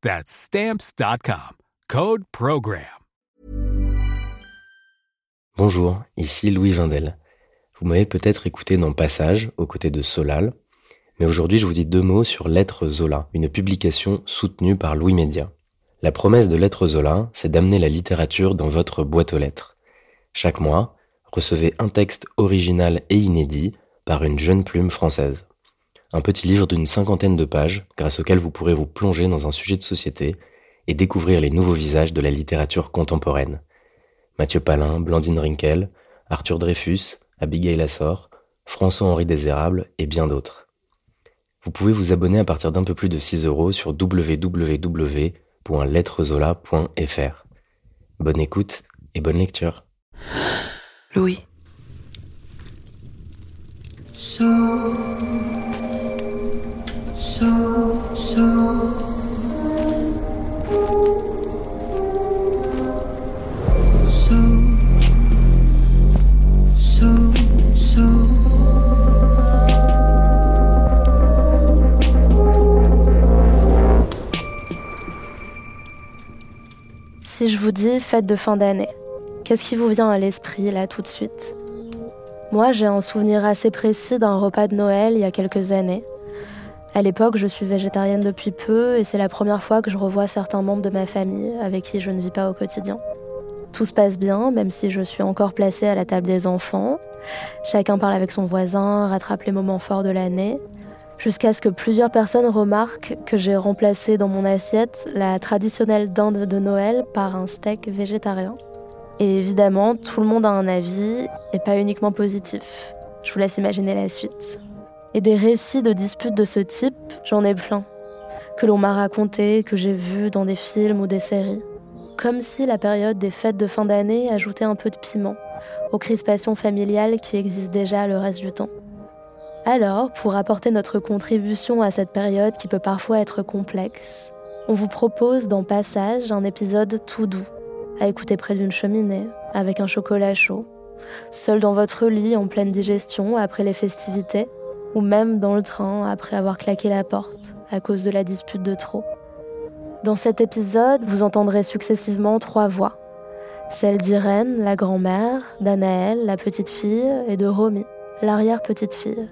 That's Stamps.com. Code PROGRAM. Bonjour, ici Louis Vindel. Vous m'avez peut-être écouté dans Passage, aux côtés de Solal, mais aujourd'hui je vous dis deux mots sur Lettres Zola, une publication soutenue par Louis Média. La promesse de Lettres Zola, c'est d'amener la littérature dans votre boîte aux lettres. Chaque mois, recevez un texte original et inédit par une jeune plume française. Un petit livre d'une cinquantaine de pages, grâce auquel vous pourrez vous plonger dans un sujet de société et découvrir les nouveaux visages de la littérature contemporaine. Mathieu Palin, Blandine Rinkel, Arthur Dreyfus, Abigail Assor, François-Henri Désérable et bien d'autres. Vous pouvez vous abonner à partir d'un peu plus de 6 euros sur www.lettrezola.fr. Bonne écoute et bonne lecture. Louis. Si je vous dis fête de fin d'année, qu'est-ce qui vous vient à l'esprit là tout de suite? Moi, j'ai un souvenir assez précis d'un repas de Noël il y a quelques années. À l'époque, je suis végétarienne depuis peu et c'est la première fois que je revois certains membres de ma famille avec qui je ne vis pas au quotidien. Tout se passe bien, même si je suis encore placée à la table des enfants. Chacun parle avec son voisin, rattrape les moments forts de l'année, jusqu'à ce que plusieurs personnes remarquent que j'ai remplacé dans mon assiette la traditionnelle dinde de Noël par un steak végétarien. Et évidemment, tout le monde a un avis, et pas uniquement positif. Je vous laisse imaginer la suite. Et des récits de disputes de ce type, j'en ai plein. Que l'on m'a raconté, que j'ai vu dans des films ou des séries. Comme si la période des fêtes de fin d'année ajoutait un peu de piment aux crispations familiales qui existent déjà le reste du temps. Alors, pour apporter notre contribution à cette période qui peut parfois être complexe, on vous propose dans Passage un épisode tout doux, à écouter près d'une cheminée, avec un chocolat chaud, seul dans votre lit en pleine digestion après les festivités, ou même dans le train après avoir claqué la porte à cause de la dispute de trop. Dans cet épisode, vous entendrez successivement trois voix. Celle d'Irène, la grand-mère, d'Anaël, la petite fille, et de Romy, l'arrière-petite fille.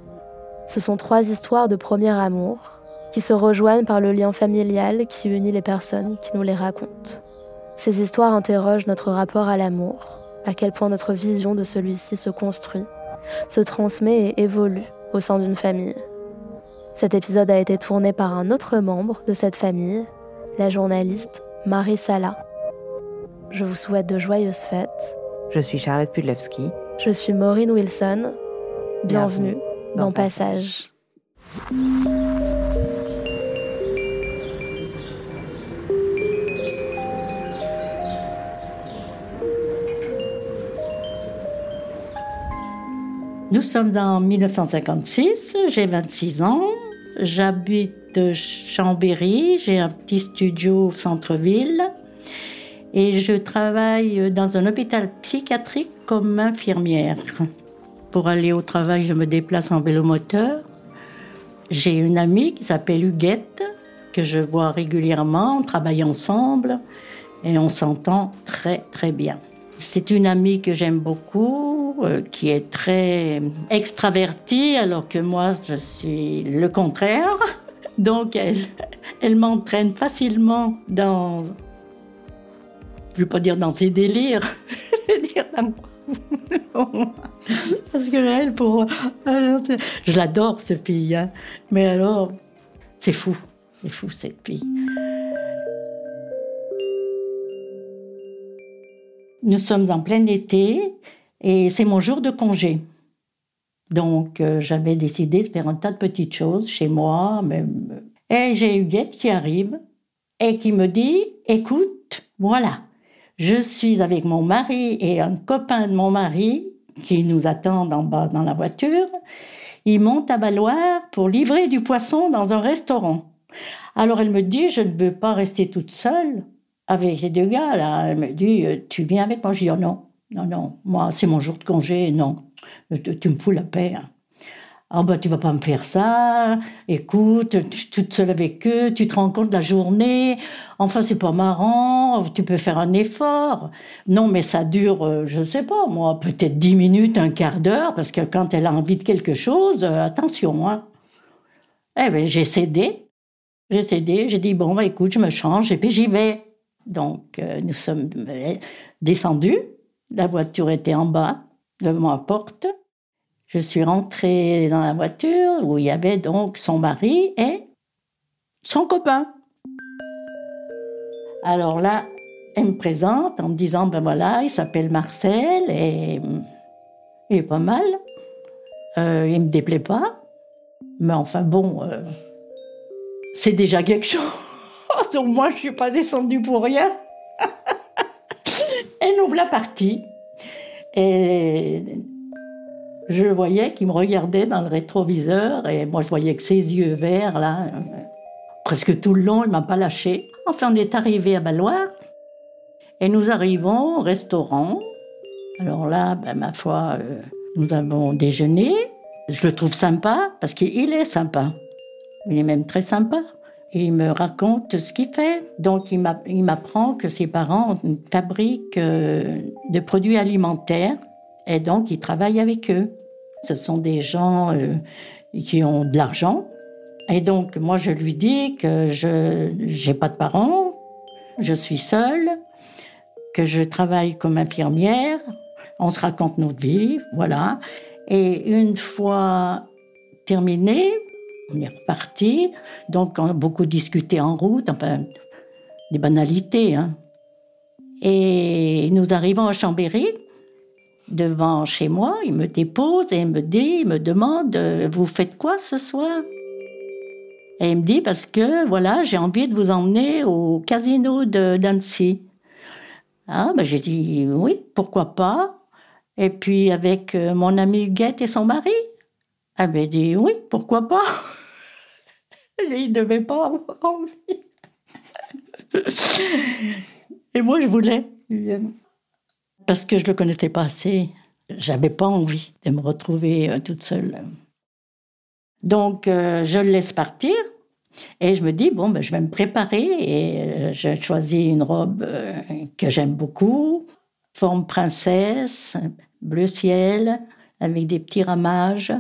Ce sont trois histoires de premier amour qui se rejoignent par le lien familial qui unit les personnes qui nous les racontent. Ces histoires interrogent notre rapport à l'amour, à quel point notre vision de celui-ci se construit, se transmet et évolue au sein d'une famille. Cet épisode a été tourné par un autre membre de cette famille, la journaliste Marie Sala. Je vous souhaite de joyeuses fêtes. Je suis Charlotte Pudlewski. Je suis Maureen Wilson. Bienvenue, Bienvenue dans, dans Passage. Nous sommes en 1956, j'ai 26 ans, j'habite Chambéry, j'ai un petit studio au centre-ville et je travaille dans un hôpital psychiatrique comme infirmière. Pour aller au travail, je me déplace en vélomoteur. J'ai une amie qui s'appelle Huguette, que je vois régulièrement, on travaille ensemble et on s'entend très très bien. C'est une amie que j'aime beaucoup, euh, qui est très extravertie, alors que moi, je suis le contraire. Donc, elle, elle m'entraîne facilement dans, je ne veux pas dire dans ses délires, je veux dire d'amour. Parce que elle, pour. Je l'adore, cette fille. Hein. Mais alors, c'est fou. C'est fou, cette fille. Nous sommes en plein été et c'est mon jour de congé. Donc, euh, j'avais décidé de faire un tas de petites choses chez moi. Même. Et j'ai Huguette qui arrive et qui me dit Écoute, voilà, je suis avec mon mari et un copain de mon mari qui nous attendent en bas dans la voiture. Ils montent à Baloire pour livrer du poisson dans un restaurant. Alors elle me dit Je ne veux pas rester toute seule avec les deux gars. Là. Elle me dit Tu viens avec moi Je non, non, non, moi c'est mon jour de congé, non. Tu, me fous la paix. Hein. Ah bah tu vas pas me faire ça. Écoute, tu toute seule avec eux, tu te rends compte de la journée. Enfin c'est pas marrant. Tu peux faire un effort. Non mais ça dure, euh, je sais pas moi, peut-être dix minutes, un quart d'heure, parce que quand elle a envie de quelque chose, euh, attention. Hein. Eh ben j'ai cédé. J'ai cédé. J'ai dit bon bah écoute, je me change et puis j'y vais. Donc euh, nous sommes descendus. La voiture était en bas devant la porte. Je suis rentrée dans la voiture où il y avait donc son mari et son copain. Alors là, elle me présente en me disant, ben voilà, il s'appelle Marcel et il est pas mal. Euh, il me déplaît pas. Mais enfin bon, euh, c'est déjà quelque chose. Au moins, je suis pas descendue pour rien. Et nous voilà partis. Et je voyais qu'il me regardait dans le rétroviseur et moi je voyais que ses yeux verts là, presque tout le long, il m'a pas lâché. Enfin, on est arrivé à Baloire et nous arrivons au restaurant. Alors là, ben, ma foi, euh, nous avons déjeuné. Je le trouve sympa parce qu'il est sympa. Il est même très sympa. Il me raconte ce qu'il fait. Donc il m'apprend que ses parents fabriquent euh, des produits alimentaires et donc il travaille avec eux. Ce sont des gens euh, qui ont de l'argent. Et donc moi je lui dis que je n'ai pas de parents, je suis seule, que je travaille comme infirmière. On se raconte notre vie, voilà. Et une fois terminé, on est reparti. Donc, on a beaucoup discuté en route, enfin, des banalités. Hein. Et nous arrivons à Chambéry, devant chez moi. Il me dépose et il me dit, il me demande Vous faites quoi ce soir? Et il me dit Parce que, voilà, j'ai envie de vous emmener au casino d'Annecy. Ah, ben j'ai dit Oui, pourquoi pas? Et puis, avec euh, mon ami Huguette et son mari Elle m'a dit Oui, pourquoi pas? il ne devait pas avoir envie. Et moi, je voulais. Parce que je ne le connaissais pas assez. J'avais pas envie de me retrouver euh, toute seule. Donc, euh, je le laisse partir. Et je me dis, bon, ben, je vais me préparer. Et euh, j'ai choisi une robe que j'aime beaucoup, forme princesse, bleu ciel, avec des petits ramages.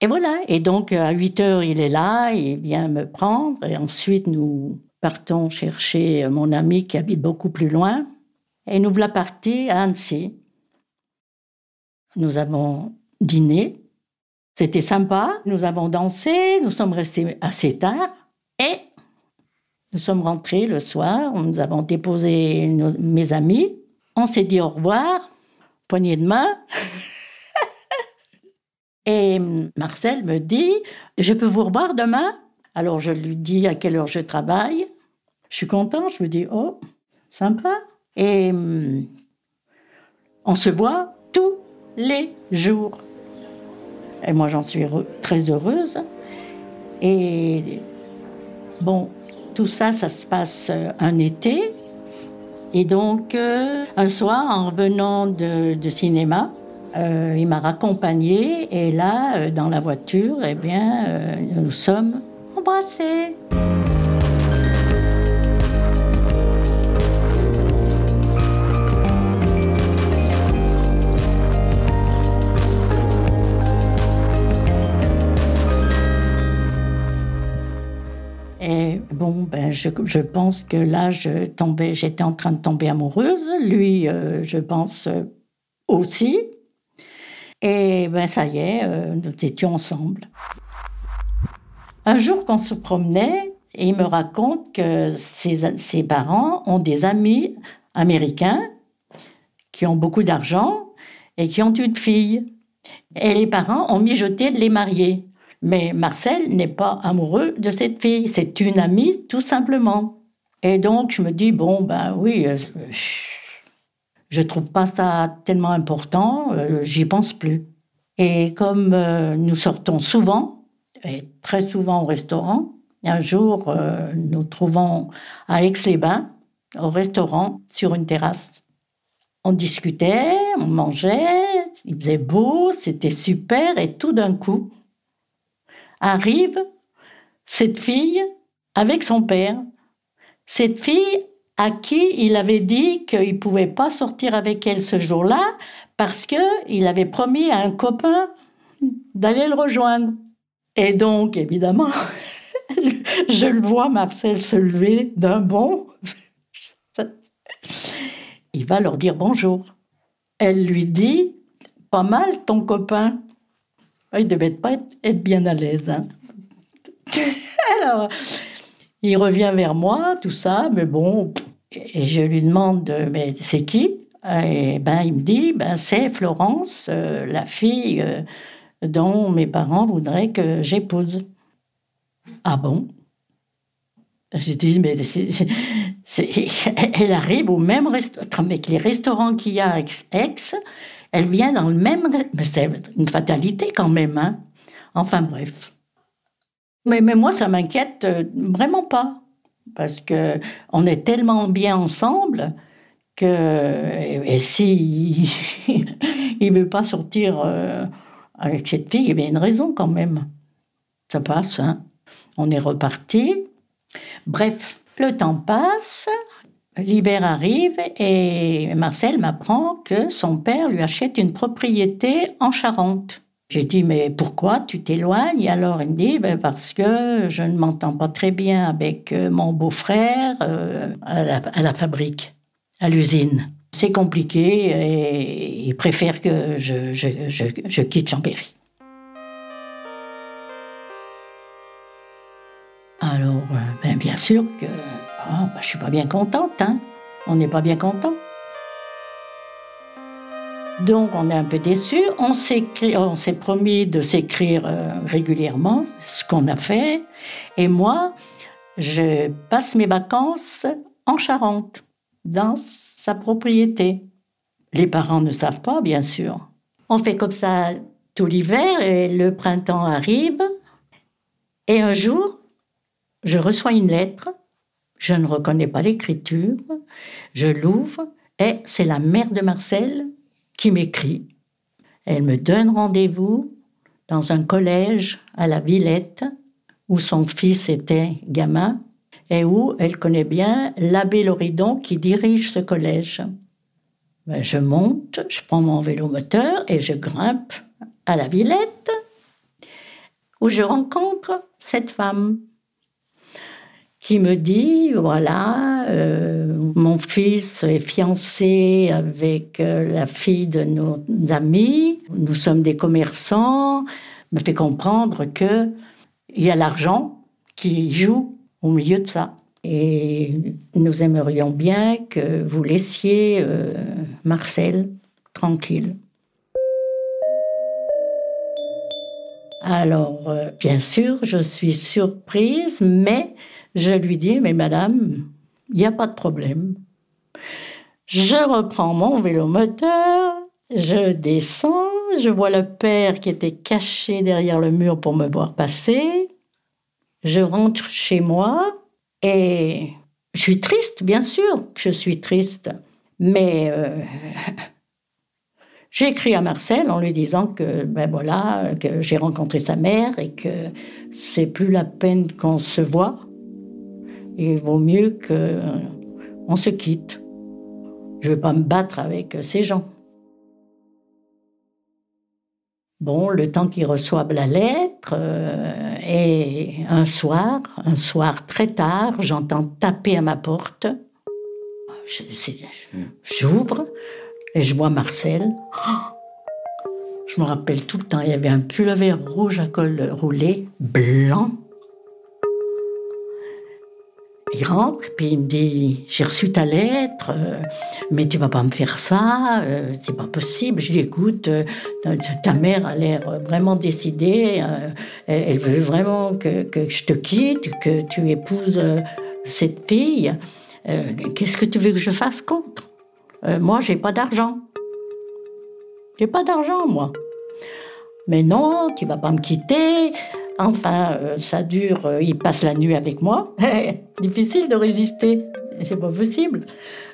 Et voilà. Et donc, à 8 heures, il est là, il vient me prendre. Et ensuite, nous partons chercher mon ami qui habite beaucoup plus loin. Et nous voilà partis à Annecy. Nous avons dîné. C'était sympa. Nous avons dansé. Nous sommes restés assez tard. Et nous sommes rentrés le soir. Nous avons déposé mes amis. On s'est dit au revoir. Poignée de main. Et Marcel me dit, je peux vous revoir demain? Alors je lui dis à quelle heure je travaille. Je suis content, je me dis, oh, sympa. Et on se voit tous les jours. Et moi, j'en suis très heureuse. Et bon, tout ça, ça se passe euh, un été. Et donc, euh, un soir, en revenant de cinéma, euh, il m'a raccompagné et là, euh, dans la voiture, eh bien, euh, nous sommes embrassés. Et bon, ben, je, je pense que là, je tombais, j'étais en train de tomber amoureuse. Lui, je pense aussi. Et ben, ça y est, euh, nous étions ensemble. Un jour qu'on se promenait, il me raconte que ses, parents ont des amis américains qui ont beaucoup d'argent et qui ont une fille. Et les parents ont mijoté de les marier. Mais Marcel n'est pas amoureux de cette fille, c'est une amie tout simplement. Et donc je me dis, bon, ben oui, euh, je trouve pas ça tellement important, euh, j'y pense plus. Et comme euh, nous sortons souvent, et très souvent au restaurant, un jour nous trouvons à Aix-les-Bains, au restaurant, sur une terrasse. On discutait, on mangeait, il faisait beau, c'était super, et tout d'un coup, arrive cette fille avec son père. Cette fille à qui il avait dit qu'il ne pouvait pas sortir avec elle ce jour-là parce qu'il avait promis à un copain d'aller le rejoindre. Et donc, évidemment, je le vois Marcel se lever d'un bond. Il va leur dire bonjour. Elle lui dit, pas mal ton copain. Il devait pas être, bien à l'aise. Hein. Alors, il revient vers moi, tout ça, mais bon, et je lui demande, mais c'est qui? Et ben, il me dit, ben, c'est Florence, euh, la fille euh, dont mes parents voudraient que j'épouse. Ah bon? J'ai dit, mais elle arrive au même restaurant, avec les restaurants qu'il y a à Aix, elle vient dans le même... Mais c'est une fatalité quand même, hein Enfin bref. Mais, mais moi, ça m'inquiète euh, vraiment pas. Parce que on est tellement bien ensemble que... Et, si il veut pas sortir euh, avec cette fille, il y a une raison quand même. Ça passe, hein On est reparti. Bref, le temps passe. L'hiver arrive et Marcel m'apprend que son père lui achète une propriété en Charente. J'ai dit, mais pourquoi tu t'éloignes? Alors il me dit, ben parce que je ne m'entends pas très bien avec euh, mon beau-frère euh, à, la, fabrique, à l'usine. C'est compliqué et il préfère que je, je, quitte Chambéry. Alors, euh, ben bien sûr que je oh, je suis pas bien contente, hein. On n'est pas bien content. Donc on est un peu déçu. On s'est promis de s'écrire euh, régulièrement, ce qu'on a fait. Et moi, je passe mes vacances en Charente, dans sa propriété. Les parents ne savent pas, bien sûr. On fait comme ça tout l'hiver et le printemps arrive. Et un jour, je reçois une lettre je ne reconnais pas l'écriture. Je l'ouvre et c'est la mère de Marcel qui m'écrit. Elle me donne rendez-vous dans un collège à la Villette où son fils était gamin et où elle connaît bien l'abbé Loridon qui dirige ce collège. Ben, je monte, je prends mon vélo moteur et je grimpe à la Villette où je rencontre cette femme qui me dit, voilà, euh, mon fils est fiancé avec euh, la fille de nos amis, nous sommes des commerçants, me fait comprendre que il y a l'argent qui joue au milieu de ça. Et nous aimerions bien que vous laissiez euh, Marcel tranquille. Alors, bien sûr, je suis surprise, mais je lui dis, mais madame, il n'y a pas de problème. Je reprends mon vélo moteur, je descends, je vois le père qui était caché derrière le mur pour me voir passer. Je rentre chez moi et je suis triste, bien sûr que je suis triste. Mais euh, j'écris à Marcel en lui disant que ben voilà, que j'ai rencontré sa mère et que c'est plus la peine qu'on se voit il vaut mieux qu'on se quitte. Je ne vais pas me battre avec ces gens. Bon, le temps qu'ils reçoivent la lettre, euh, et un soir, un soir très tard, j'entends taper à ma porte. J'ouvre et je vois Marcel. Je me rappelle tout le temps, il y avait un pullover rouge à col roulé, blanc, il rentre, puis il me dit J'ai reçu ta lettre, euh, mais tu vas pas me faire ça, euh, c'est pas possible. Je dis Écoute, euh, ta mère a l'air vraiment décidée, elle veut vraiment que, que, je te quitte, que tu épouses cette fille. Qu'est-ce que tu veux que je fasse contre? Moi, j'ai pas d'argent. J'ai pas d'argent, moi. Mais non, tu vas pas me quitter. Enfin, euh, ça dure, euh, il passe la nuit avec moi. Difficile de résister, c'est pas possible.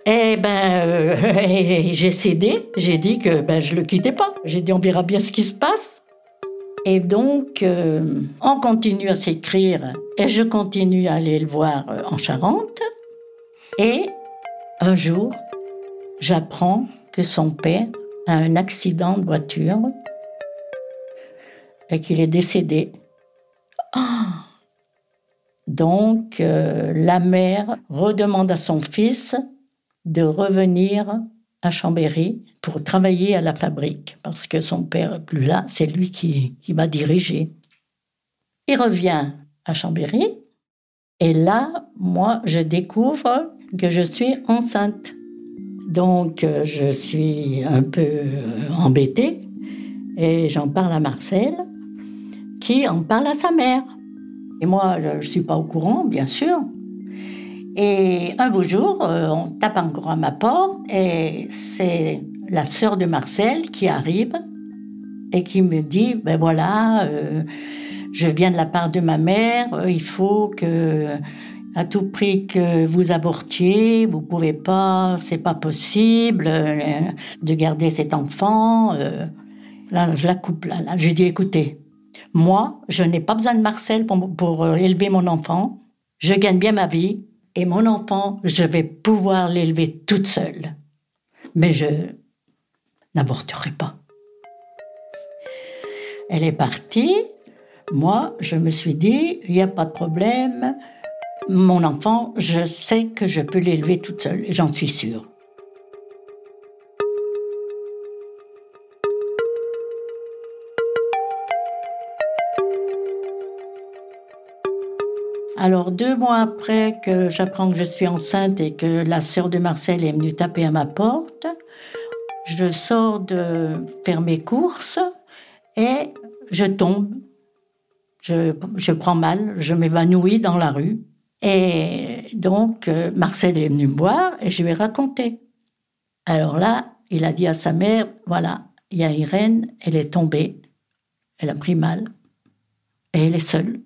Eh ben, euh, j'ai cédé, j'ai dit que ben, je le quittais pas. J'ai dit on verra bien ce qui se passe. Et donc, on continue à s'écrire et je continue à aller le voir en Charente. Et un jour, j'apprends que son père a un accident de voiture et qu'il est décédé donc, euh, la mère redemande à son fils de revenir à Chambéry pour travailler à la fabrique, parce que son père n'est plus là, c'est lui qui, qui m'a dirigé. Il revient à Chambéry, et là, moi, je découvre que je suis enceinte. Donc, euh, je suis un peu embêtée, et j'en parle à Marcel, qui en parle à sa mère. Et moi, je ne suis pas au courant, bien sûr. Et un beau jour, euh, on tape encore à ma porte et c'est la sœur de Marcel qui arrive et qui me dit, ben voilà, euh, je viens de la part de ma mère, euh, il faut que, à tout prix que vous avortiez, vous pouvez pas, c'est pas possible de garder cet enfant. Là, je la coupe là. là. Je dis, écoutez, moi, je n'ai pas besoin de Marcel pour, euh, élever mon enfant. Je gagne bien ma vie et mon enfant, je vais pouvoir l'élever toute seule. Mais je n'avorterai pas. Elle est partie. Moi, je me suis dit, il n'y a pas de problème. Mon enfant, je sais que je peux l'élever toute seule, j'en suis sûre. Alors deux mois après que j'apprends que je suis enceinte et que la sœur de Marcel est venue taper à ma porte, je sors de faire mes courses et je tombe. Je, prends mal, je m'évanouis dans la rue. Et donc, euh, Marcel est venu me voir et je lui ai raconté. Alors là, il a dit à sa mère, voilà, il y a Irène, elle est tombée, elle a pris mal et elle est seule.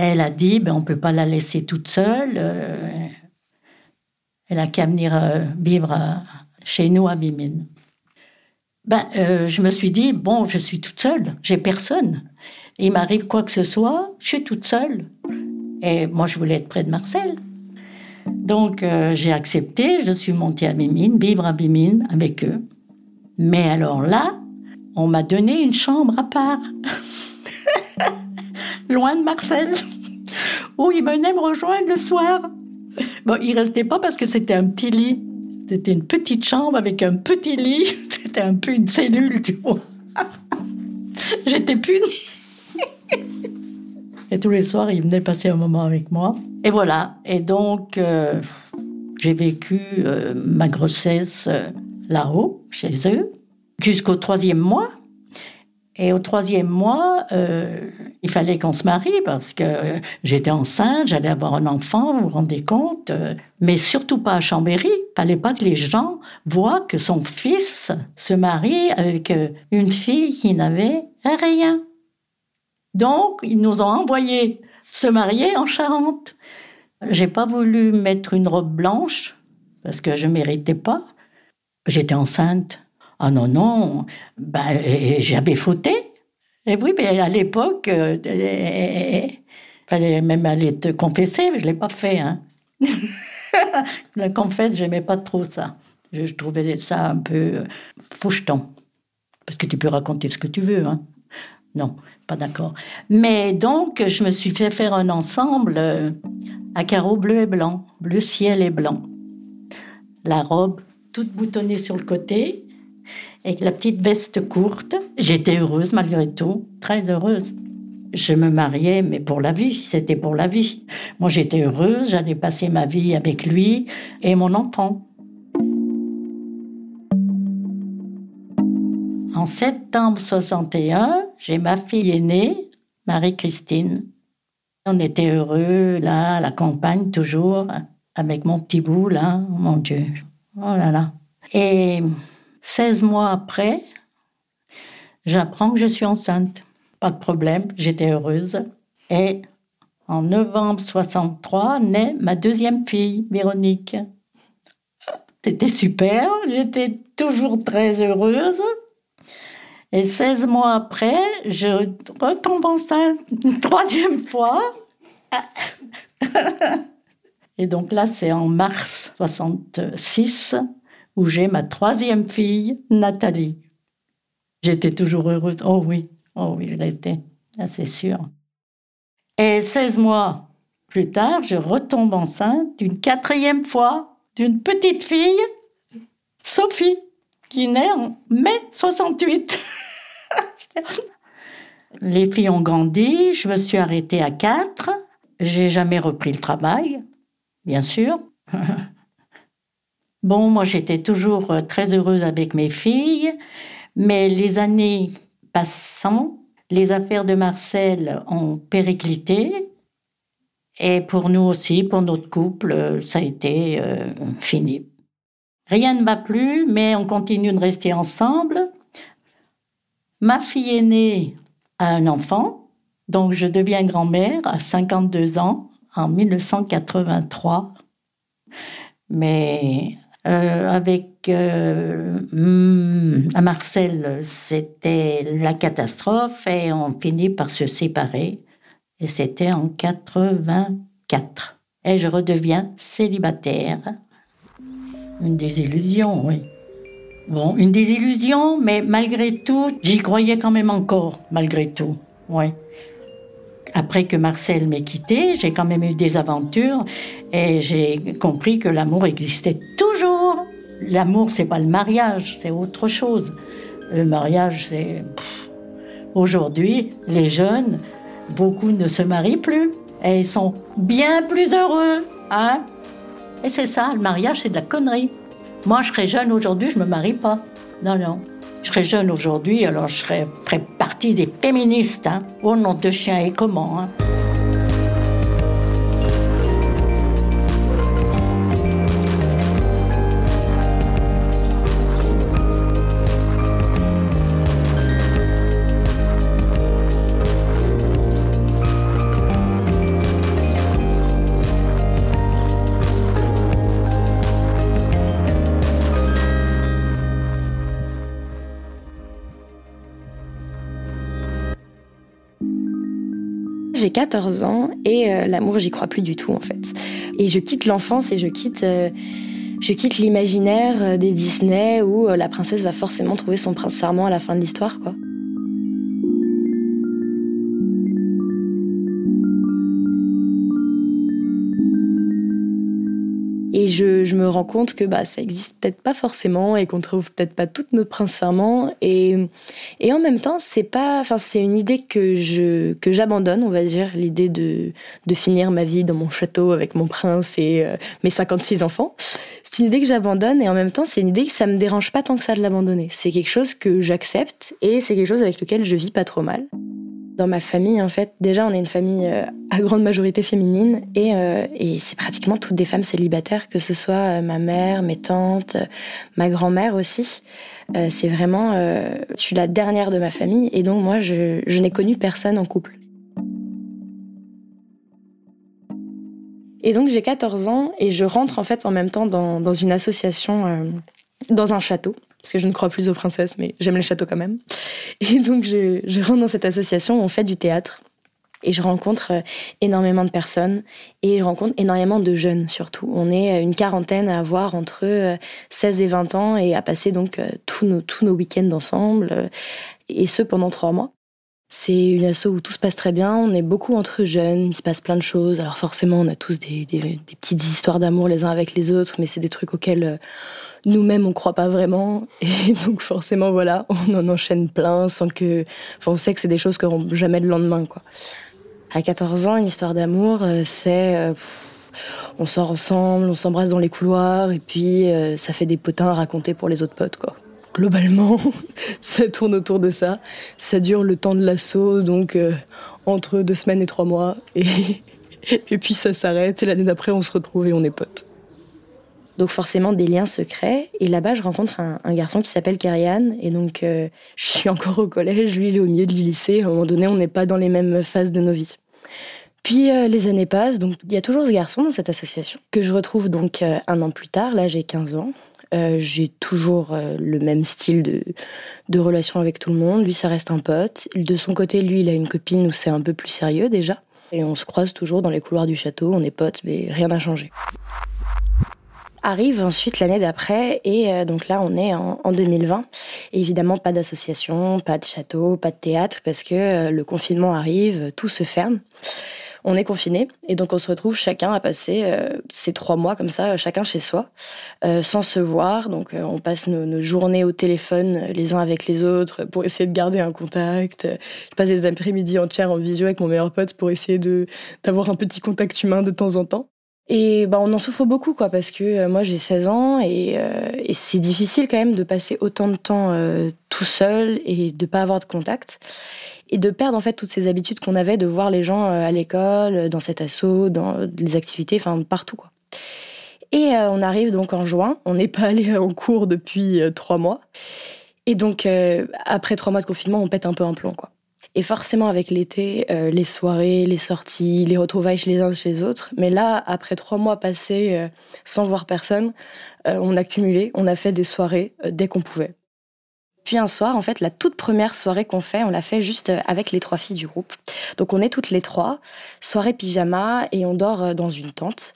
Elle a dit, ben, on ne peut pas la laisser toute seule. Euh, elle a qu'à venir euh, vivre chez nous à Bimine. Ben, euh, je me suis dit, bon, je suis toute seule, j'ai personne. Il m'arrive quoi que ce soit, je suis toute seule. Et moi, je voulais être près de Marcel. Donc, j'ai accepté, je suis montée à Bimine, vivre à Bimine avec eux. Mais alors là, on m'a donné une chambre à part. loin de Marcel, où il venait me rejoindre le soir. Bon, il restait pas parce que c'était un petit lit. C'était une petite chambre avec un petit lit. C'était un peu une cellule, tu vois. J'étais punie. Et tous les soirs, il venait passer un moment avec moi. Et voilà. Et donc, euh, j'ai vécu euh, ma grossesse euh, là-haut, chez eux, jusqu'au troisième mois. Et au troisième mois, euh, il fallait qu'on se marie parce que j'étais enceinte, j'allais avoir un enfant, vous vous rendez compte. Euh, mais surtout pas à Chambéry. Fallait pas que les gens voient que son fils se marie avec euh, une fille qui n'avait rien. Donc, ils nous ont envoyé se marier en Charente. J'ai pas voulu mettre une robe blanche parce que je méritais pas. J'étais enceinte. Ah non, non, ben, j'avais fauté. Et oui, mais à l'époque, il euh, fallait même aller te confesser, mais je ne l'ai pas fait. Hein. La confesse, j'aimais pas trop ça. Je, trouvais ça un peu foucheton. Parce que tu peux raconter ce que tu veux, hein. Non, pas d'accord. Mais donc, je me suis fait faire un ensemble euh, à carreaux bleu et blanc, bleu ciel et blanc. La robe toute boutonnée sur le côté, avec la petite veste courte. J'étais heureuse malgré tout, très heureuse. Je me mariais, mais pour la vie, c'était pour la vie. Moi, j'étais heureuse, j'allais passer ma vie avec lui et mon enfant. En septembre 61, j'ai ma fille aînée, Marie-Christine. On était heureux, là, à la campagne, toujours, avec mon petit bout, là, mon Dieu. Oh là là. Et 16 mois après, j'apprends que je suis enceinte. Pas de problème, j'étais heureuse. Et en novembre 63 naît ma deuxième fille, Véronique. C'était super, j'étais toujours très heureuse. Et 16 mois après, je retombe enceinte une troisième fois. Et donc là, c'est en mars 66 où j'ai ma troisième fille, Nathalie. J'étais toujours heureuse. Oh oui, oh oui, je l'étais, c'est sûr. Et 16 mois plus tard, je retombe enceinte d'une quatrième fois d'une petite fille, Sophie, qui naît en mai 68. Les filles ont grandi, je me suis arrêtée à 4. J'ai jamais repris le travail, bien sûr. Bon, moi j'étais toujours euh, très heureuse avec mes filles, mais les années passant, les affaires de Marcel ont périclité. Et pour nous aussi, pour notre couple, euh, ça a été euh, fini. Rien ne va plus, mais on continue de rester ensemble. Ma fille aînée a un enfant, donc je deviens grand-mère à 52 ans en 1983. Mais euh, avec euh, à Marcel, c'était la catastrophe et on finit par se séparer. Et c'était en 84. Et je redeviens célibataire. Une désillusion, oui. Bon, une désillusion, mais malgré tout, j'y croyais quand même encore, malgré tout. Oui. Après que Marcel m'ait quitté, j'ai quand même eu des aventures et j'ai compris que l'amour existait toujours. L'amour, c'est pas le mariage, c'est autre chose. Le mariage, c'est. Aujourd'hui, les jeunes, beaucoup ne se marient plus et ils sont bien plus heureux. Hein et c'est ça, le mariage, c'est de la connerie. Moi, je serais jeune aujourd'hui, je me marie pas. Non, non. Je serais jeune aujourd'hui, alors je serais, partie des féministes. Hein. Au nom de chien et comment hein. 14 ans et euh, l'amour, j'y crois plus du tout en fait. Et je quitte l'enfance et je quitte, euh, je quitte l'imaginaire euh, des Disney où la princesse va forcément trouver son prince charmant à la fin de l'histoire, quoi. Et je, me rends compte que bah, ça existe peut-être pas forcément et qu'on trouve peut-être pas toutes nos princes charmants. Et, et en même temps, c'est pas, enfin, c'est une idée que je, que j'abandonne, on va dire, l'idée de, de finir ma vie dans mon château avec mon prince et euh, mes 56 enfants. C'est une idée que j'abandonne et en même temps, c'est une idée que ça me dérange pas tant que ça de l'abandonner. C'est quelque chose que j'accepte et c'est quelque chose avec lequel je vis pas trop mal. Dans ma famille, en fait, déjà, on est une famille euh, à grande majorité féminine et, euh, et c'est pratiquement toutes des femmes célibataires, que ce soit euh, ma mère, mes tantes, ma grand-mère aussi. c'est vraiment, je suis la dernière de ma famille et donc moi, je, n'ai connu personne en couple. Et donc j'ai 14 ans et je rentre en fait en même temps dans une association, dans un château parce que je ne crois plus aux princesses, mais j'aime les châteaux quand même. Et donc, je, rentre dans cette association où on fait du théâtre. Et je rencontre euh, énormément de personnes et je rencontre énormément de jeunes surtout. On est une quarantaine à avoir entre 16 et 20 ans et à passer donc tous nos, tous nos week-ends ensemble, et ce pendant trois mois. C'est une asso où tout se passe très bien, on est beaucoup entre jeunes, il se passe plein de choses. Alors forcément, on a tous des, petites histoires d'amour les uns avec les autres, mais c'est des trucs auxquels euh, nous-mêmes on croit pas vraiment. Et donc forcément, voilà, on en enchaîne plein sans que... Enfin, on sait que c'est des choses n'auront jamais le lendemain, quoi. À 14 ans, une histoire d'amour, euh, c'est... Euh, on sort ensemble, on s'embrasse dans les couloirs, et puis ça fait des potins à raconter pour les autres potes, quoi globalement, ça tourne autour de ça. Ça dure le temps de l'assaut, donc euh, entre deux semaines et trois mois. Et, et puis ça s'arrête, et l'année d'après, on se retrouve et on est potes. Donc forcément, des liens se créent. Et là-bas, je rencontre un, garçon qui s'appelle Karian. Et donc, euh, je suis encore au collège, lui, il est au milieu du lycée. À un moment donné, on n'est pas dans les mêmes phases de nos vies. Puis euh, les années passent, donc il y a toujours ce garçon dans cette association, que je retrouve donc un an plus tard, là j'ai 15 ans. Euh, j'ai toujours euh, le même style de, de relation avec tout le monde. Lui, ça reste un pote. De son côté, lui, il a une copine où c'est un peu plus sérieux déjà. Et on se croise toujours dans les couloirs du château, on est potes, mais rien n'a changé. Arrive ensuite l'année d'après, et euh, donc là on est en, en 2020. Et évidemment, pas d'association, pas de château, pas de théâtre, parce que le confinement arrive, tout se ferme on est confiné et donc on se retrouve chacun à passer euh, ces trois mois comme ça, chacun chez soi, euh, sans se voir. Donc euh, on passe nos, journées au téléphone les uns avec les autres pour essayer de garder un contact. Je passe des après-midi entières en visio avec mon meilleur pote pour essayer d'avoir un petit contact humain de temps en temps. Et bah, on en souffre beaucoup, quoi, parce que moi j'ai 16 ans et, et c'est difficile quand même de passer autant de temps tout seul et de pas avoir de contact et de perdre en fait toutes ces habitudes qu'on avait de voir les gens euh, à l'école, dans cet assaut, dans les activités, enfin partout quoi. Et euh, on arrive donc en juin, on n'est pas allé en cours depuis euh, trois mois. Et donc après trois mois de confinement, on pète un peu un plomb quoi. Et forcément avec l'été, les soirées, les sorties, les retrouvailles chez les uns chez les autres. Mais là, après trois mois passés sans voir personne, on a cumulé, on a fait des soirées dès qu'on pouvait. Puis un soir, en fait, la toute première soirée qu'on fait, on l'a fait juste euh, avec les trois filles du groupe. Donc on est toutes les trois, soirée pyjama, et on dort euh, dans une tente.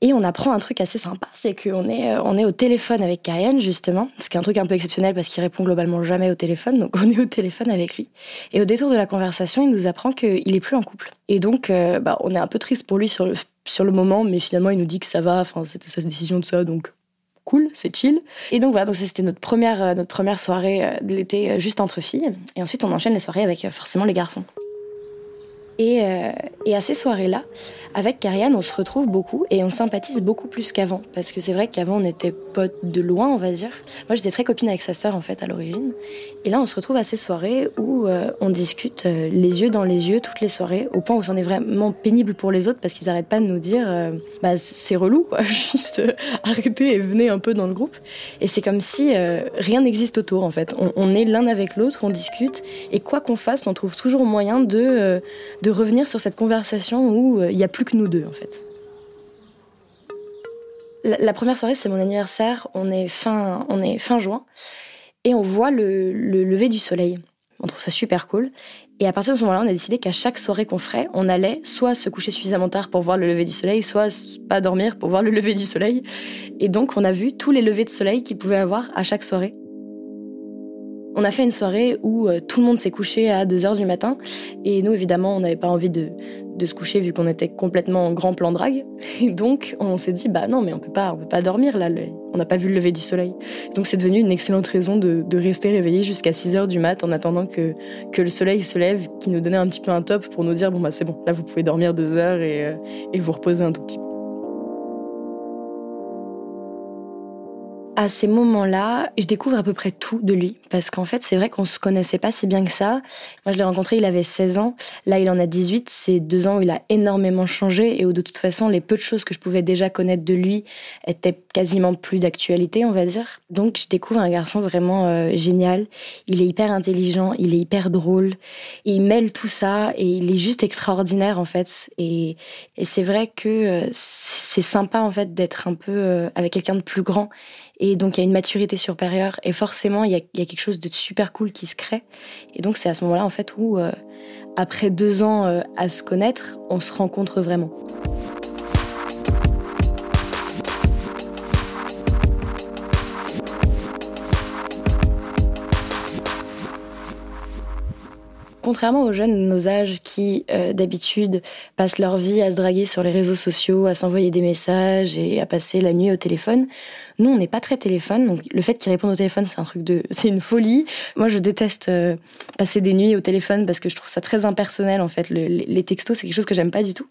Et on apprend un truc assez sympa, c'est qu'on est, euh, on est au téléphone avec Karian, justement. Ce qui est un truc un peu exceptionnel parce qu'il répond globalement jamais au téléphone. Donc on est au téléphone avec lui. Et au détour de la conversation, il nous apprend qu'il est plus en couple. Et donc, bah, on est un peu triste pour lui sur le, sur le moment, mais finalement, il nous dit que ça va. C'était sa décision de ça, donc cool, c'est chill. Et donc voilà, donc c'était notre première, euh, notre première soirée euh, de l'été euh, juste entre filles. Et ensuite, on enchaîne les soirées avec forcément les garçons. Et, et, à ces soirées-là, avec Karianne, on se retrouve beaucoup et on sympathise beaucoup plus qu'avant. Parce que c'est vrai qu'avant, on était potes de loin, on va dire. Moi, j'étais très copine avec sa sœur, en fait, à l'origine. Et là, on se retrouve à ces soirées où on discute les yeux dans les yeux toutes les soirées, au point où c'en est vraiment pénible pour les autres parce qu'ils n'arrêtent pas de nous dire bah, c'est relou, quoi. Juste arrêtez et venez un peu dans le groupe. Et c'est comme si rien n'existe autour, en fait. On, est l'un avec l'autre, on discute. Et quoi qu'on fasse, on trouve toujours moyen de de revenir sur cette conversation où euh, il n'y a plus que nous deux, en fait. La, première soirée, c'est mon anniversaire. On est fin, on est fin juin et on voit le, lever du soleil. On trouve ça super cool. Et à partir de ce moment-là, on a décidé qu'à chaque soirée qu'on ferait, on allait soit se coucher suffisamment tard pour voir le lever du soleil, soit pas dormir pour voir le lever du soleil. Et donc, on a vu tous les levées de soleil qu'il pouvait avoir à chaque soirée. On a fait une soirée où euh, tout le monde s'est couché à 2h du matin. Et nous, évidemment, on n'avait pas envie de, se coucher vu qu'on était complètement en grand plan drague. Et donc, on s'est dit, bah non, mais on peut pas, on peut pas dormir là. on n'a pas vu le lever du soleil. Donc, c'est devenu une excellente raison de, rester réveillé jusqu'à 6h du mat en attendant que, que le soleil se lève, qui nous donnait un petit peu un top pour nous dire, bon, bah c'est bon, là, vous pouvez dormir deux heures et, euh, et vous reposer un tout petit peu. À ces moments-là, je découvre à peu près tout de lui. Parce qu'en fait, c'est vrai qu'on se connaissait pas si bien que ça. Moi, je l'ai rencontré, il avait 16 ans. Là, il en a 18. C'est deux ans où il a énormément changé et où, de toute façon, les peu de choses que je pouvais déjà connaître de lui étaient quasiment plus d'actualité, on va dire. Donc, je découvre un garçon vraiment euh, génial. Il est hyper intelligent, il est hyper drôle. Il mêle tout ça et il est juste extraordinaire, en fait. Et, c'est vrai que euh, c'est sympa en fait d'être un peu euh, avec quelqu'un de plus grand et donc il y a une maturité supérieure et forcément il y a, quelque chose de super cool qui se crée et donc c'est à ce moment-là en fait où euh, après deux ans euh, à se connaître on se rencontre vraiment. Contrairement aux jeunes de nos âges euh, d'habitude, passent leur vie à se draguer sur les réseaux sociaux, à s'envoyer des messages et à passer la nuit au téléphone, nous, on n'est pas très téléphone. Donc, le fait qu'ils répondent au téléphone, c'est un truc de, c'est une folie. Moi, je déteste euh, passer des nuits au téléphone parce que je trouve ça très impersonnel, en fait. les textos, c'est quelque chose que j'aime pas du tout.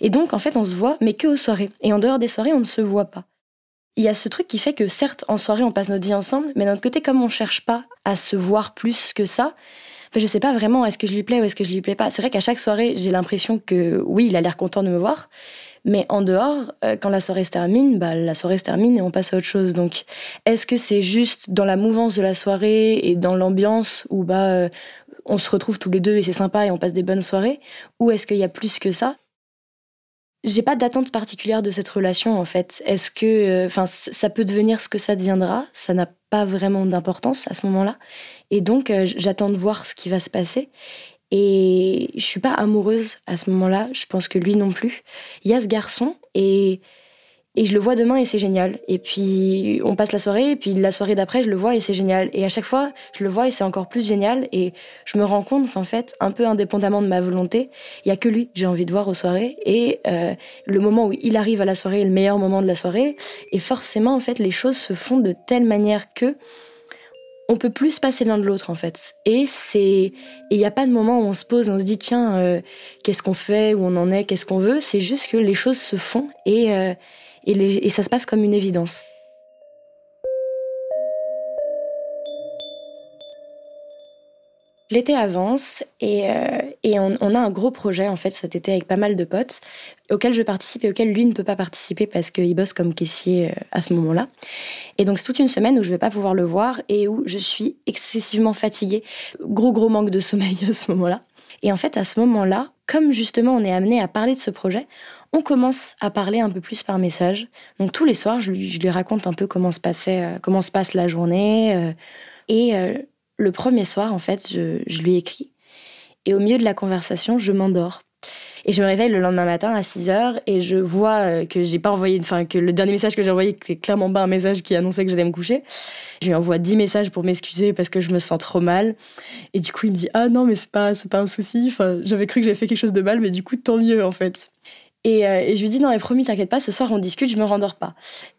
Et donc, en fait, on se voit, mais que aux soirées. Et en dehors des soirées, on ne se voit pas. Il y a ce truc qui fait que, certes, en soirée, on passe notre vie ensemble, mais d'un autre côté, comme on cherche pas à se voir plus que ça, je sais pas vraiment est-ce que je lui plais ou est-ce que je lui plais pas. C'est vrai qu'à chaque soirée, j'ai l'impression que oui, il a l'air content de me voir. Mais en dehors, euh, quand la soirée se termine, bah, la soirée se termine et on passe à autre chose. Donc, est-ce que c'est juste dans la mouvance de la soirée et dans l'ambiance où bah, euh, on se retrouve tous les deux et c'est sympa et on passe des bonnes soirées? Ou est-ce qu'il y a plus que ça? J'ai pas d'attente particulière de cette relation en fait. Est-ce que, euh, enfin, ça peut devenir ce que ça deviendra? Ça n'a pas vraiment d'importance à ce moment-là. Et donc, euh, j'attends de voir ce qui va se passer. Et je suis pas amoureuse à ce moment-là. Je pense que lui non plus. Il y a ce garçon et et je le vois demain et c'est génial. Et puis on passe la soirée et puis la soirée d'après je le vois et c'est génial. Et à chaque fois je le vois et c'est encore plus génial. Et je me rends compte qu'en fait, un peu indépendamment de ma volonté, il y a que lui j'ai envie de voir aux soirées. Et euh, le moment où il arrive à la soirée est le meilleur moment de la soirée. Et forcément en fait les choses se font de telle manière que on peut plus passer l'un de l'autre en fait. Et c'est il n'y a pas de moment où on se pose, on se dit tiens euh, qu'est-ce qu'on fait, où on en est, qu'est-ce qu'on veut. C'est juste que les choses se font et euh, et, ça se passe comme une évidence. L'été avance et, euh, on, a un gros projet en fait cet été avec pas mal de potes auquel je participe et auquel lui ne peut pas participer parce qu'il bosse comme caissier euh, à ce moment-là. Et donc c'est toute une semaine où je vais pas pouvoir le voir et où je suis excessivement fatiguée, gros gros manque de sommeil à ce moment-là. Et en fait à ce moment-là, comme justement on est amené à parler de ce projet, on commence à parler un peu plus par message. Donc tous les soirs, je lui, raconte un peu comment se passait, euh, comment se passe la journée. Euh, et euh, le premier soir, en fait, je, lui écris. Et au milieu de la conversation, je m'endors. Et je me réveille le lendemain matin à 6 heures et je vois que j'ai pas envoyé, enfin, que le dernier message que j'ai envoyé, c'est clairement pas un message qui annonçait que j'allais me coucher. Je lui envoie 10 messages pour m'excuser parce que je me sens trop mal. Et du coup, il me dit, ah non, mais c'est pas, pas un souci. Enfin, j'avais cru que j'avais fait quelque chose de mal, mais du coup, tant mieux, en fait. Euh, et, je lui dis non mais promis t'inquiète pas ce soir on discute je me rendors pas.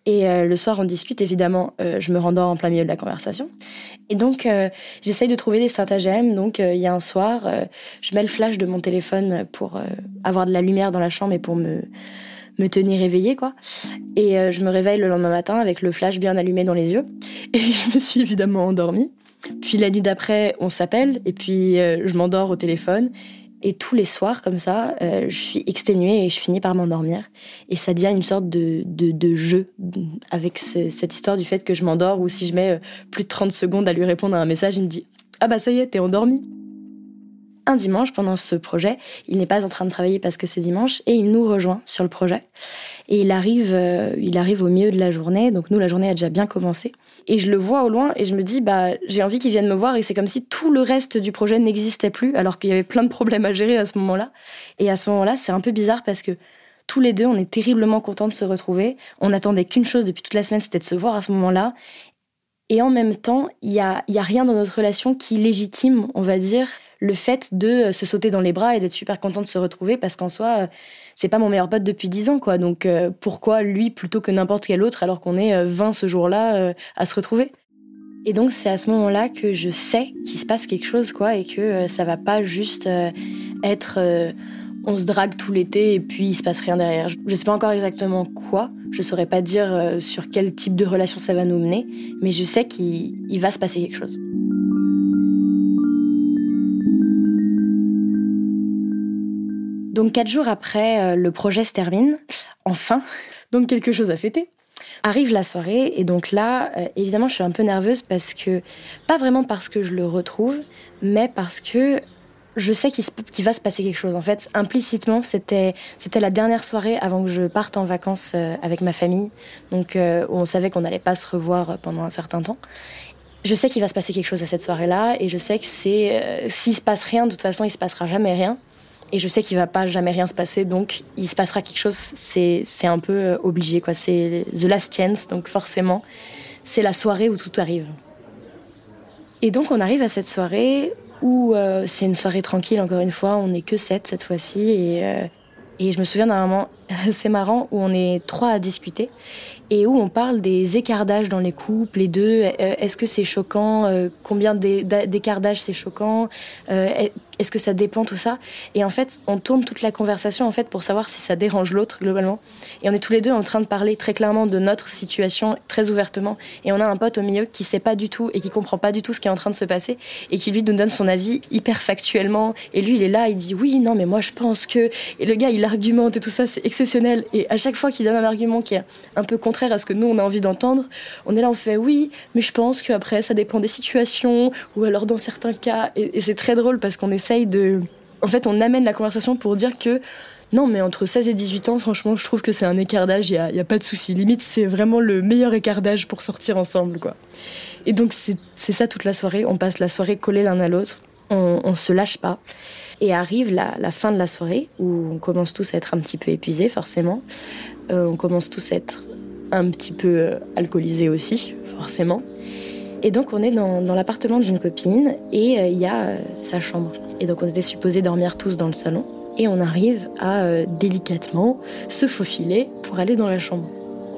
Et euh, le soir on discute évidemment euh, je me rendors en plein milieu de la conversation. Et donc j'essaye de trouver des stratagèmes donc il y a un soir je mets le flash de mon téléphone pour avoir de la lumière dans la chambre et pour me me tenir éveillée quoi. Et je me réveille le lendemain matin avec le flash bien allumé dans les yeux. Et je me suis évidemment endormie. Puis la nuit d'après on s'appelle et puis je m'endors au téléphone et tous les soirs, comme ça, euh, je suis exténuée et je finis par m'endormir. Et ça devient une sorte de, de, jeu avec cette histoire du fait que je m'endors ou si je mets euh, plus de 30 secondes à lui répondre à un message, il me dit Ah bah ça y est, t'es endormi. Un dimanche, pendant ce projet, il n'est pas en train de travailler parce que c'est dimanche et il nous rejoint sur le projet. Et il arrive, euh, il arrive au milieu de la journée, donc nous, la journée a déjà bien commencé. Et je le vois au loin et je me dis, bah, j'ai envie qu'il vienne me voir et c'est comme si tout le reste du projet n'existait plus alors qu'il y avait plein de problèmes à gérer à ce moment-là. Et à ce moment-là, c'est un peu bizarre parce que tous les deux, on est terriblement contents de se retrouver. On n'attendait qu'une chose depuis toute la semaine, c'était de se voir à ce moment-là. Et en même temps, il n'y a, y a rien dans notre relation qui légitime, on va dire, le fait de euh, se sauter dans les bras et d'être super content de se retrouver parce qu'en soi, euh, c'est pas mon meilleur pote depuis 10 ans, quoi. Donc euh, pourquoi lui plutôt que n'importe quel autre alors qu'on est 20 ce jour-là à se retrouver? Et donc c'est à ce moment-là que je sais qu'il se passe quelque chose, quoi, et que ça va pas juste être on se drague tout l'été et puis il se passe rien derrière. Je sais pas encore exactement quoi, je saurais pas dire sur quel type de relation ça va nous mener, mais je sais qu'il va se passer quelque chose. Donc quatre jours après, euh, le projet se termine, enfin, donc quelque chose à fêter. Arrive la soirée et donc là, euh, évidemment, je suis un peu nerveuse parce que, pas vraiment parce que je le retrouve, mais parce que je sais qu'il va se passer quelque chose. En fait, implicitement, c'était c'était la dernière soirée avant que je parte en vacances euh, avec ma famille. Donc, euh, on savait qu'on n'allait pas se revoir pendant un certain temps. Je sais qu'il va se passer quelque chose à cette soirée-là, et je sais que c'est s'il se passe rien, de toute façon, il se passera jamais rien. Et je sais qu'il va pas jamais rien se passer, donc il se passera quelque chose. C'est un peu obligé, quoi. C'est the last chance, donc forcément, c'est la soirée où tout arrive. Et donc on arrive à cette soirée où euh, c'est une soirée tranquille, encore une fois, on n'est que sept cette fois-ci. Et, euh, et je me souviens d'un moment assez marrant où on est trois à discuter et où on parle des écarts d'âge dans les couples, les deux. Euh, est-ce que c'est choquant? Combien d'écarts d'âge c'est choquant? Est-ce que ça dépend tout ça Et en fait, on tourne toute la conversation en fait pour savoir si ça dérange l'autre globalement. Et on est tous les deux en train de parler très clairement de notre situation très ouvertement. Et on a un pote au milieu qui sait pas du tout et qui comprend pas du tout ce qui est en train de se passer et qui lui nous donne son avis hyper factuellement. Et lui, il est là, il dit oui, non, mais moi je pense que. Et le gars, il argumente et tout ça, c'est exceptionnel. Et à chaque fois qu'il donne un argument qui est un peu contraire à ce que nous on a envie d'entendre, on est là, on fait oui, mais je pense qu'après ça dépend des situations ou alors dans certains cas. Et, et c'est très drôle parce qu'on est de. En fait, on amène la conversation pour dire que non, mais entre 16 et 18 ans, franchement, je trouve que c'est un écart d'âge, il n'y a, pas de souci. Limite, c'est vraiment le meilleur écart d'âge pour sortir ensemble, quoi. Et donc, c'est ça toute la soirée. On passe la soirée collés l'un à l'autre. On, on se lâche pas. Et arrive la, fin de la soirée, où on commence tous à être un petit peu épuisés, forcément. Euh, on commence tous à être un petit peu euh, alcoolisés aussi, forcément. Et donc on est dans, l'appartement d'une copine et euh, il y a euh, sa chambre. Et donc on était supposés dormir tous dans le salon. Et on arrive à euh, délicatement se faufiler pour aller dans la chambre.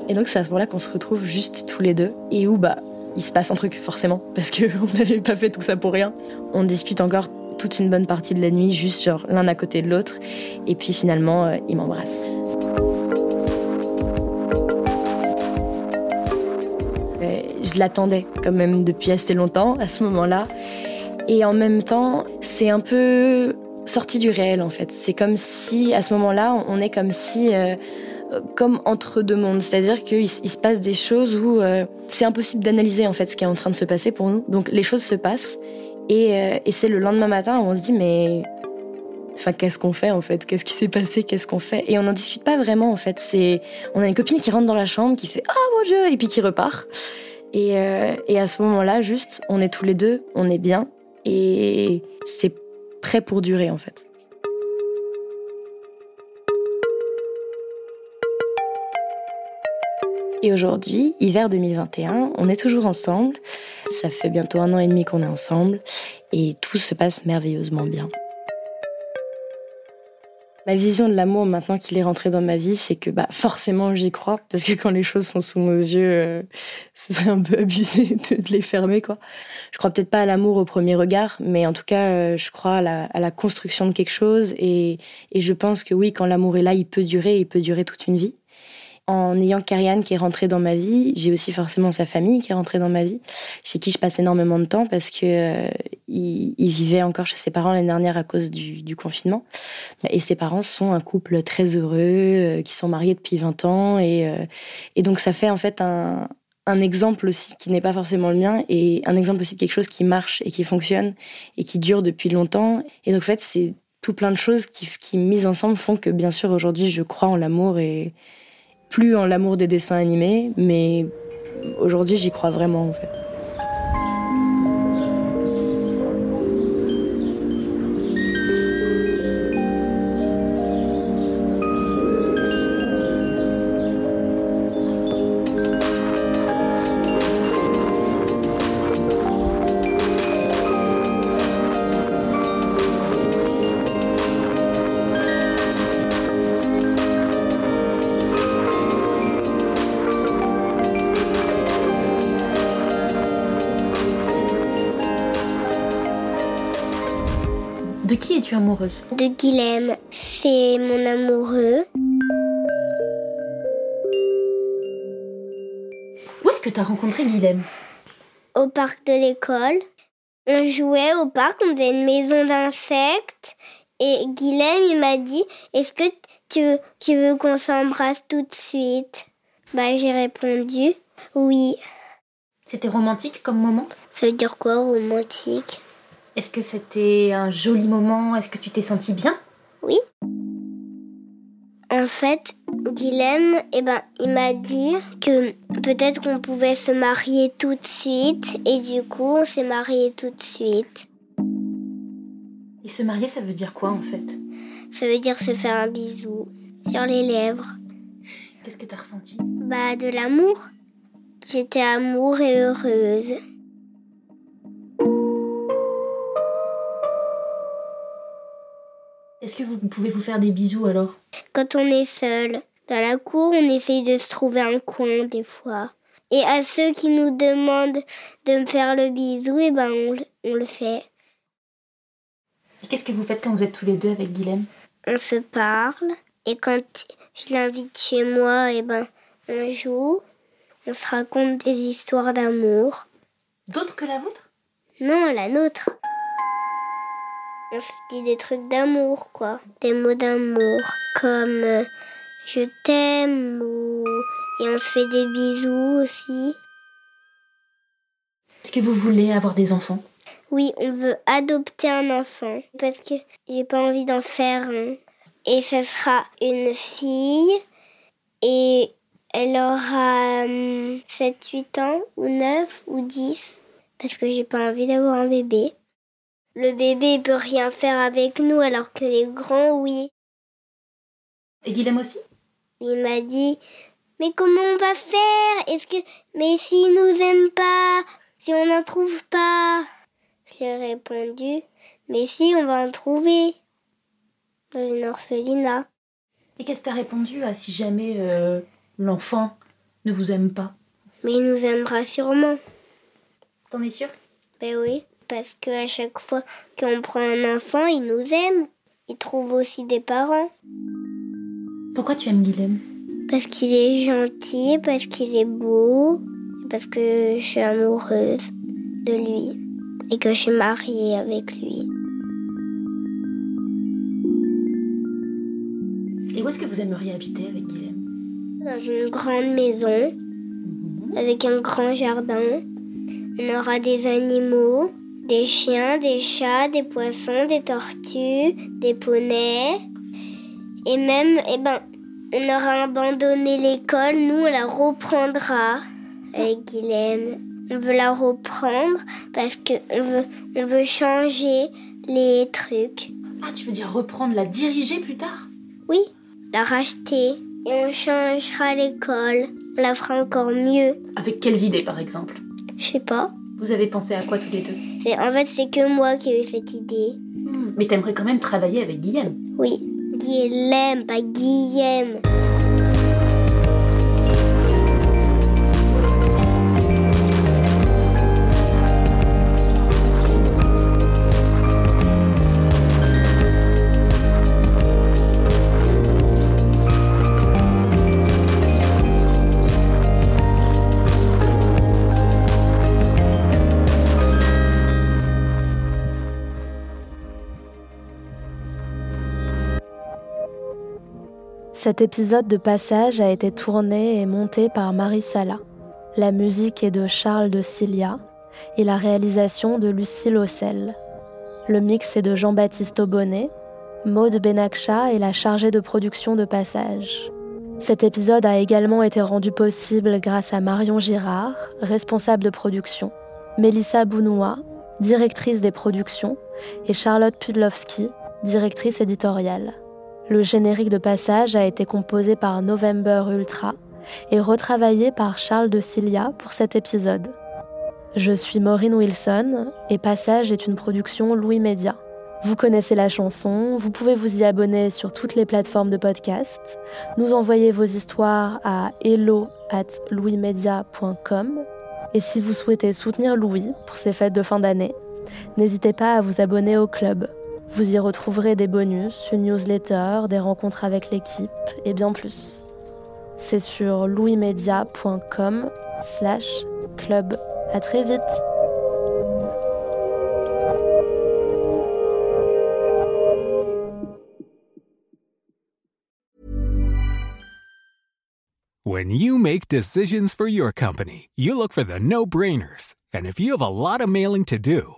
Et donc c'est à ce moment-là qu'on se retrouve juste tous les deux et où bah il se passe un truc forcément parce qu'on n'avait pas fait tout ça pour rien. On discute encore toute une bonne partie de la nuit juste genre l'un à côté de l'autre et puis finalement il m'embrasse. Je l'attendais quand même depuis assez longtemps à ce moment-là. Et en même temps, c'est un peu sorti du réel en fait. C'est comme si à ce moment-là, on est comme si euh, comme entre deux mondes, c'est-à-dire qu'il se passe des choses où euh, c'est impossible d'analyser en fait ce qui est en train de se passer pour nous. Donc les choses se passent et, euh, et c'est le lendemain matin où on se dit mais Enfin, qu'est-ce qu'on fait en fait? Qu'est-ce qui s'est passé? Qu'est-ce qu'on fait? Et on n'en discute pas vraiment en fait. C'est, on a une copine qui rentre dans la chambre, qui fait ah mon dieu et puis qui repart. Euh, et, à ce moment-là, juste, on est tous les deux, on est bien, et c'est prêt pour durer en fait. Et aujourd'hui, hiver 2021, on est toujours ensemble. Ça fait bientôt un an et demi qu'on est ensemble et tout se passe merveilleusement bien. Ma vision de l'amour, maintenant qu'il est rentré dans ma vie, c'est que bah, forcément j'y crois, parce que quand les choses sont sous nos yeux, euh, ce serait un peu abusé de, les fermer. quoi. Je crois peut-être pas à l'amour au premier regard, mais en tout cas, euh, je crois à la, construction de quelque chose, et, et je pense que oui, quand l'amour est là, il peut durer, il peut durer toute une vie en ayant Karianne qui est rentrée dans ma vie, j'ai aussi forcément sa famille qui est rentrée dans ma vie, chez qui je passe énormément de temps parce que euh, vivait encore chez ses parents l'année dernière à cause du, confinement. Et ses parents sont un couple très heureux, euh, qui sont mariés depuis 20 ans. Et, euh, et donc ça fait en fait un, un exemple aussi qui n'est pas forcément le mien et un exemple aussi de quelque chose qui marche et qui fonctionne et qui dure depuis longtemps. Et donc en fait, c'est tout plein de choses qui, qui mises ensemble font que bien sûr aujourd'hui je crois en l'amour et plus en l'amour des dessins animés, mais aujourd'hui j'y crois vraiment en fait. Amoureuse De Guilhem. C'est mon amoureux. Où est-ce que tu as rencontré Guilhem? Au parc de l'école. On jouait au parc, on faisait une maison d'insectes. Et Guilhem, il m'a dit Est-ce que tu, tu veux qu'on s'embrasse tout de suite? Bah, j'ai répondu Oui. C'était romantique comme moment? Ça veut dire quoi, romantique? Est-ce que c'était un joli moment? Est-ce que tu t'es senti bien? Oui. En fait, Guilhem, eh ben, il m'a dit que peut-être qu'on pouvait se marier tout de suite. Et du coup, on s'est marié tout de suite. Et se marier, ça veut dire quoi en fait? Ça veut dire se faire un bisou sur les lèvres. Qu'est-ce que t'as ressenti? Bah, de l'amour. J'étais amour et heureuse. Est-ce que vous pouvez vous faire des bisous alors? Quand on est seul, dans la cour, on essaye de se trouver un coin des fois. Et à ceux qui nous demandent de me faire le bisou, eh ben on, le- on le fait. Et qu'est-ce que vous faites quand vous êtes tous les deux avec Guilhem? On se parle. Et quand je l'invite chez moi, eh ben on joue. On se raconte des histoires d'amour. D'autres que la vôtre? Non, la nôtre. On se dit des trucs d'amour, quoi. Des mots d'amour, comme euh, je t'aime ou... Et on se fait des bisous aussi. Est-ce que vous voulez avoir des enfants? Oui, on veut adopter un enfant parce que j'ai pas envie d'en faire un. Et ce sera une fille et elle aura 7-8 ans ou 9 ou 10 parce que j'ai pas envie d'avoir un bébé. Le bébé peut rien faire avec nous alors que les grands oui. Et Guilhem aussi? Il m'a dit mais comment on va faire? Est-ce que mais s'ils nous aiment pas, si on n'en trouve pas? J'ai répondu mais si on va en trouver dans une orphelinat. Et qu'est-ce que t'as répondu à si jamais euh, l'enfant ne vous aime pas Mais il nous aimera sûrement. T'en es sûr Ben oui, parce que à chaque fois qu'on prend un enfant, il nous aime. Il trouve aussi des parents. Pourquoi tu aimes Guilhem Parce qu'il est gentil, parce qu'il est beau, parce que je suis amoureuse de lui et que je suis mariée avec lui. Et où est-ce que vous aimeriez habiter avec Guilhem Dans une grande maison, avec un grand jardin. On aura des animaux, des chiens, des chats, des poissons, des tortues, des poneys. Et même, eh ben, on aura abandonné l'école, nous on la reprendra avec Guilhem. On veut la reprendre parce que on veut, on veut changer les trucs. Ah, tu veux dire reprendre, la diriger plus tard? Oui, la racheter. Et on changera l'école. On la fera encore mieux. Avec quelles idées par exemple? Je sais pas. Vous avez pensé à quoi tous les deux? C'est en fait c'est que moi qui ai eu cette idée. Hmm, Mais t'aimerais quand même travailler avec Guilhem. Oui, Guilhem, pas Guillaume. Cet épisode de passage a été tourné et monté par Marie Sala. La musique est de Charles de Cilia et la réalisation de Lucille Ossel. Le mix est de Jean-Baptiste Aubonnet. Maude Benakcha est la chargée de production de passage. Cet épisode a également été rendu possible grâce à Marion Girard, responsable de production, Mélissa Bounoua, directrice des productions, et Charlotte Pudlowski, directrice éditoriale. Le générique de passage a été composé par November Ultra et retravaillé par Charles de Cilia pour cet épisode. Je suis Maureen Wilson et Passage est une production Louis Média. Vous connaissez la chanson, vous pouvez vous y abonner sur toutes les plateformes de podcast, nous envoyer vos histoires à hello at louismedia.com et si vous souhaitez soutenir Louis pour ses fêtes de fin d'année, n'hésitez pas à vous abonner au club. Vous y retrouverez des bonus, une newsletter, des rencontres avec l'équipe et bien plus. C'est sur louismedia.com slash club. À très vite When you make decisions for your company, you look for the no brainers. And if you have a lot of mailing to do,